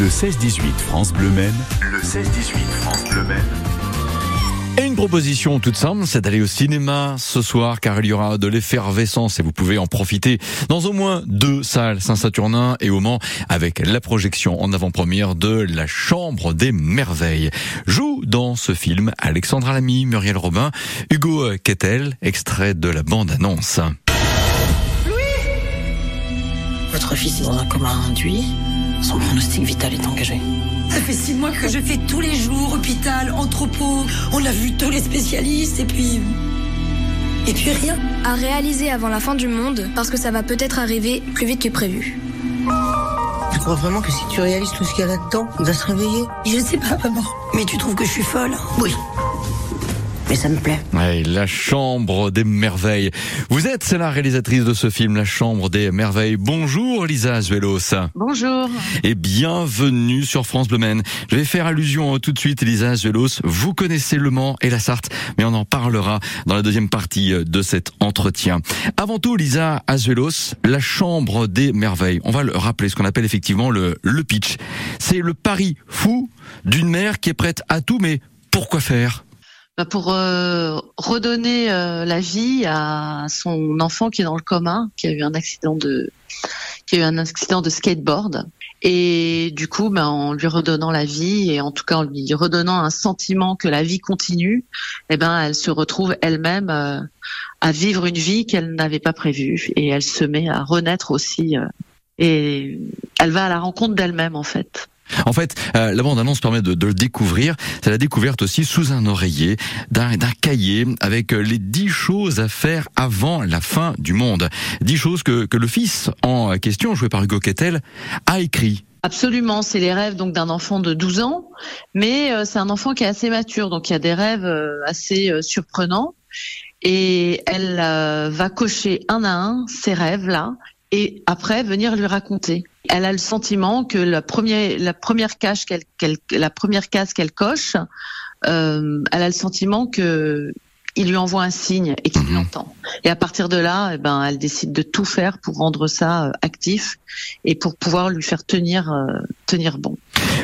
Le 16-18 France Bleu Maine. Le 16-18 France Bleu Maine. Et une proposition toute simple, c'est d'aller au cinéma ce soir car il y aura de l'effervescence et vous pouvez en profiter dans au moins deux salles Saint-Saturnin et au Mans avec la projection en avant-première de La Chambre des Merveilles. Joue dans ce film Alexandra Lamy, Muriel Robin, Hugo Kettel, extrait de la bande-annonce. Votre fils est dans un coma induit? Son pronostic vital est engagé. Ça fait six mois que je fais tous les jours hôpital, entrepôt. On a vu tous les spécialistes et puis. Et puis rien. À réaliser avant la fin du monde, parce que ça va peut-être arriver plus vite que prévu. Tu crois vraiment que si tu réalises tout ce qu'il y a là-dedans, il va se réveiller? Je sais pas, maman. Mais tu trouves que je suis folle? Oui. Mais ça me plaît. Ouais, la Chambre des Merveilles. Vous êtes la réalisatrice de ce film, La Chambre des Merveilles. Bonjour Lisa Azuelos. Bonjour. Et bienvenue sur France Bleu Maine. Je vais faire allusion tout de suite, Lisa Azuelos. Vous connaissez Le Mans et la Sarthe, mais on en parlera dans la deuxième partie de cet entretien. Avant tout, Lisa Azuelos, La Chambre des Merveilles. On va le rappeler, ce qu'on appelle effectivement le, le pitch. C'est le pari fou d'une mère qui est prête à tout, mais pourquoi faire? Pour euh, redonner euh, la vie à son enfant qui est dans le coma, qui a eu un accident de qui a eu un accident de skateboard et du coup ben, en lui redonnant la vie et en tout cas en lui redonnant un sentiment que la vie continue, eh ben elle se retrouve elle-même euh, à vivre une vie qu'elle n'avait pas prévue et elle se met à renaître aussi euh, et elle va à la rencontre d'elle-même en fait. En fait, euh, la bande-annonce permet de, le découvrir. C'est la découverte aussi sous un oreiller d'un cahier avec euh, les dix choses à faire avant la fin du monde. Dix choses que, que le fils en question, joué par Hugo Kettel, a écrit. Absolument, c'est les rêves donc d'un enfant de 12 ans, mais euh, c'est un enfant qui est assez mature, donc il y a des rêves euh, assez surprenants. Et elle va cocher un à un ces rêves-là, et après venir lui raconter. Elle a le sentiment que la première, la première case qu'elle, case qu'elle coche, euh, elle a le sentiment que il lui envoie un signe et qu'il Mhm. l'entend. Et à partir de là, eh ben, elle décide de tout faire pour rendre ça euh, actif et pour pouvoir lui faire tenir, euh, tenir bon.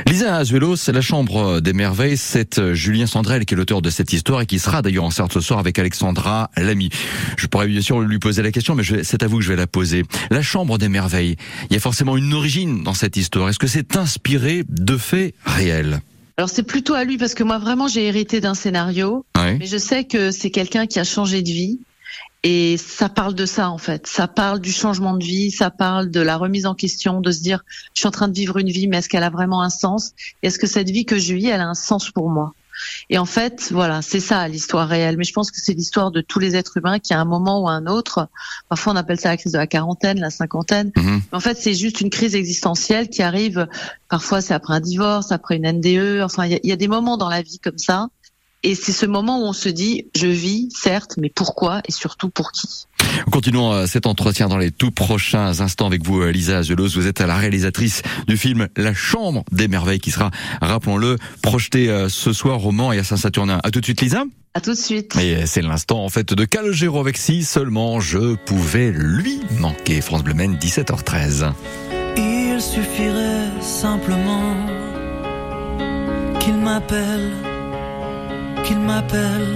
Lisa Azuelos, c'est la Chambre des Merveilles. C'est euh, Julien Sandrel qui est l'auteur de cette histoire et qui sera d'ailleurs en ce soir avec Alexandra Lamy. Je pourrais bien sûr lui poser la question, mais c'est à vous que je vais la poser. La Chambre des Merveilles, il y a forcément une origine dans cette histoire. Est-ce que c'est inspiré de faits réels? Alors c'est plutôt à lui parce que moi vraiment j'ai hérité d'un scénario, Oui. mais je sais que c'est quelqu'un qui a changé de vie. Et ça parle de ça en fait. Ça parle du changement de vie, ça parle de la remise en question, de se dire je suis en train de vivre une vie, mais est-ce qu'elle a vraiment un sens? Et Est-ce que cette vie que je vis, elle a un sens pour moi? Et en fait, voilà, c'est ça l'histoire réelle. Mais je pense que c'est l'histoire de tous les êtres humains qui, à un moment ou à un autre, parfois on appelle ça la crise de la quarantaine, la cinquantaine. Mhm. Mais en fait, c'est juste une crise existentielle qui arrive. Parfois, c'est après un divorce, après une NDE. Enfin, il y a- il y a des moments dans la vie comme ça. Et c'est ce moment où on se dit, je vis, certes, mais pourquoi et surtout pour qui? Continuons euh, cet entretien dans les tout prochains instants avec vous, euh, Lisa Azuelos. Vous êtes la réalisatrice du film La Chambre des Merveilles qui sera, rappelons-le, projeté euh, ce soir au Mans et à Saint-Saturnin. À tout de suite, Lisa. À tout de suite. Et c'est l'instant en fait de Calogero avec si seulement je pouvais lui manquer. France Bleu Maine, 17h13. Il suffirait simplement qu'il m'appelle, qu'il m'appelle.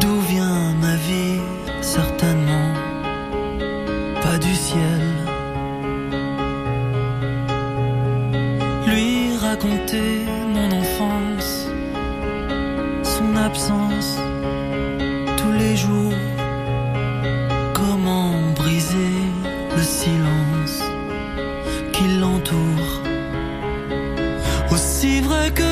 D'où vient ma vie Certainement pas du ciel. Lui raconter mon enfance, son absence tous les jours. Comment briser le silence qui l'entoure Aussi vrai que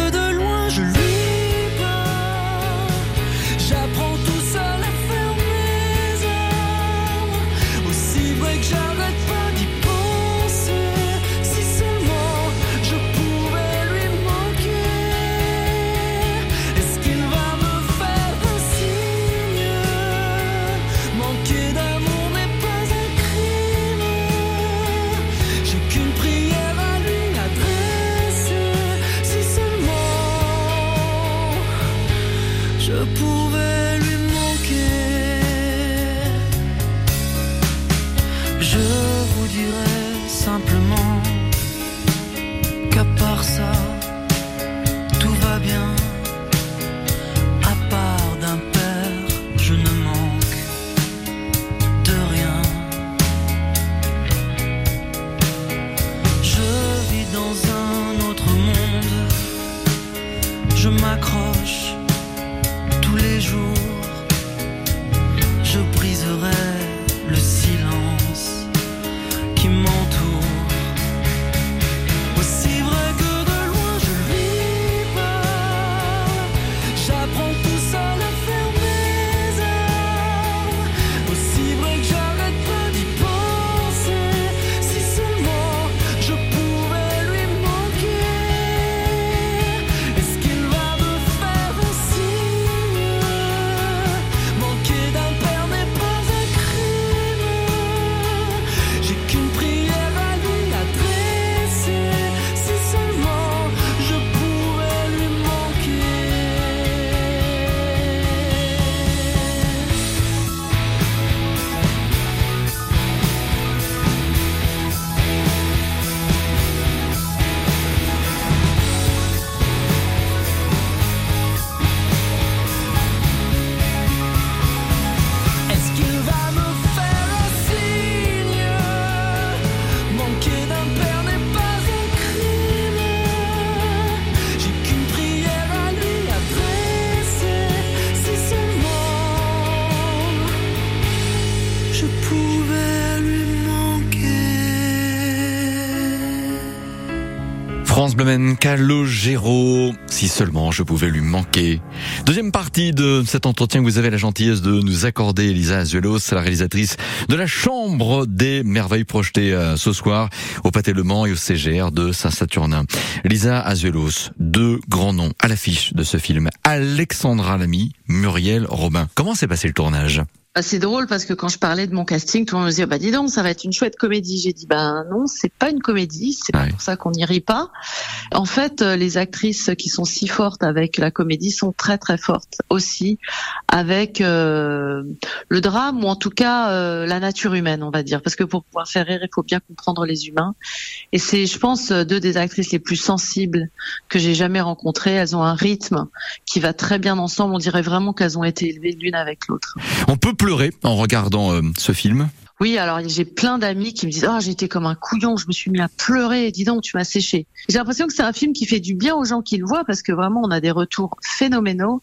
je pouvais France Bleu Calogero, si seulement je pouvais lui manquer. Deuxième partie de cet entretien que vous avez la gentillesse de nous accorder, Elisa Azuelos, la réalisatrice de la Chambre des Merveilles projetées euh, ce soir au Pâté Le Mans et au CGR de Saint-Saturnin. Lisa Azuelos, deux grands noms à l'affiche de ce film. Alexandra Lamy, Muriel Robin. Comment s'est passé le tournage? Bah, C'est drôle parce que quand je parlais de mon casting, tout le monde me disait bah dis donc ça va être une chouette comédie. J'ai dit bah non c'est pas une comédie, c'est pas Ouais. pour ça qu'on n'y rit pas. En fait euh, les actrices qui sont si fortes avec la comédie sont très très fortes aussi avec euh, le drame ou en tout cas euh, la nature humaine on va dire parce que pour pouvoir faire rire il faut bien comprendre les humains et c'est je pense deux des actrices les plus sensibles que j'ai jamais rencontrées. Elles ont un rythme qui va très bien ensemble. On dirait vraiment qu'elles ont été élevées l'une avec l'autre. On peut pleurer en regardant euh, ce film. Oui, alors j'ai plein d'amis qui me disent ah j'étais comme un couillon, je me suis mis à pleurer, et dis donc tu m'as séché. J'ai l'impression que c'est un film qui fait du bien aux gens qui le voient parce que vraiment on a des retours phénoménaux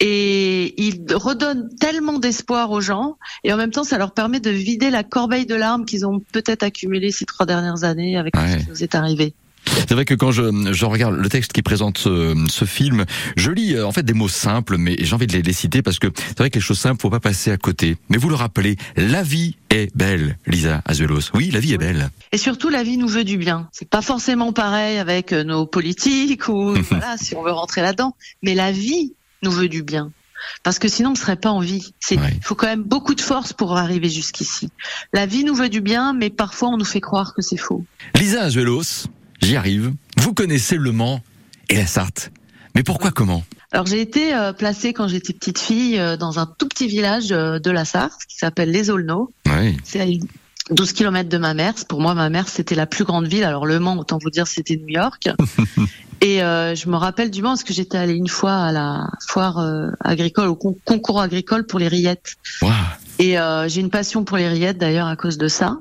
et il redonne tellement d'espoir aux gens et en même temps ça leur permet de vider la corbeille de larmes qu'ils ont peut-être accumulée ces trois dernières années avec Ouais. ce qui nous est arrivé. C'est vrai que quand je, je regarde le texte qui présente ce, ce film, je lis euh, en fait des mots simples, mais j'ai envie de les, les citer parce que c'est vrai que les choses simples, faut pas passer à côté. Mais vous le rappelez, la vie est belle, Lisa Azuelos. Oui, la vie est belle. Et surtout, la vie nous veut du bien. C'est pas forcément pareil avec euh, nos politiques ou voilà, si on veut rentrer là-dedans. Mais la vie nous veut du bien. Parce que sinon, on ne serait pas en vie. Ouais. il faut quand même beaucoup de force pour arriver jusqu'ici. La vie nous veut du bien, mais parfois on nous fait croire que c'est faux. Lisa Azuelos, j'y arrive. Vous connaissez Le Mans et la Sarthe. Mais pourquoi comment? Alors j'ai été euh, placée quand j'étais petite fille euh, dans un tout petit village euh, de la Sarthe qui s'appelle Les Aulneaux. Oui. C'est à une- 12 kilomètres de ma mère. Pour moi, ma mère, c'était la plus grande ville. Alors, Le Mans, autant vous dire, c'était New York. Et euh, je me rappelle du Mans parce que j'étais allée une fois à la foire euh, agricole, au con- concours agricole pour les rillettes. Et euh, j'ai une passion pour les rillettes, d'ailleurs, à cause de ça.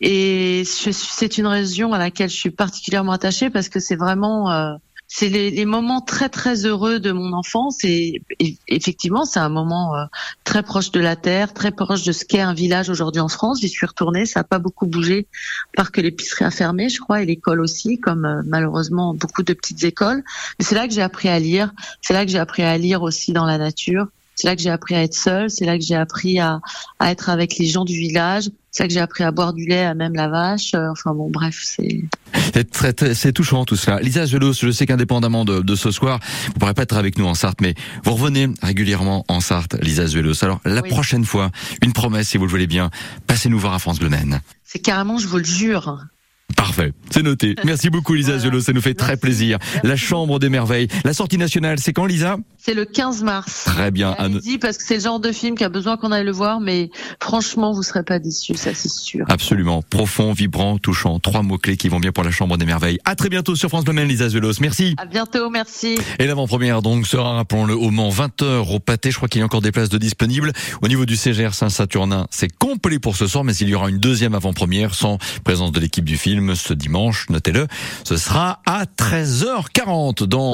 Et c'est une région à laquelle je suis particulièrement attachée parce que c'est vraiment... euh, c'est les, les moments très très heureux de mon enfance et, et effectivement c'est un moment euh, très proche de la terre, très proche de ce qu'est un village aujourd'hui en France. J'y suis retournée, ça n'a pas beaucoup bougé, par que l'épicerie a fermé, je crois, et l'école aussi, comme euh, malheureusement beaucoup de petites écoles. Mais c'est là que j'ai appris à lire. C'est là que j'ai appris à lire aussi dans la nature. C'est là que j'ai appris à être seule. C'est là que j'ai appris à, à être avec les gens du village. C'est là que j'ai appris à boire du lait à même la vache. Euh, Enfin bon, bref, c'est. C'est très, très- c'est touchant tout cela. Lisa Azuelos, je sais qu'indépendamment de, de ce soir, vous pourrez pas être avec nous en Sarthe, mais vous revenez régulièrement en Sarthe, Lisa Azuelos. Alors la Oui. prochaine fois, une promesse, si vous le voulez bien, passez nous voir à France Bleu. C'est carrément, je vous le jure. Parfait, c'est noté. Merci beaucoup Lisa Voilà. Azuelos, ça nous fait très Merci. plaisir. La. Chambre des Merveilles. La sortie nationale, c'est quand Lisa? C'est le 15 mars. Très bien. à Allez-y parce que c'est le genre de film qui a besoin qu'on aille le voir, mais franchement, vous serez pas déçus, ça c'est sûr. Absolument. Profond, vibrant, touchant. Trois mots-clés qui vont bien pour la Chambre des Merveilles. À très bientôt sur France Bleu Lisa Azuelos. Merci. À bientôt, merci. Et l'avant-première donc sera, rappelons-le, au Mans, 20h au pâté. Je crois qu'il y a encore des places de disponibles. Au niveau du CGR Saint-Saturnin, c'est complet pour ce soir, mais il y aura une deuxième avant-première sans présence de l'équipe du ce dimanche, notez-le. Ce sera à 13h40 dans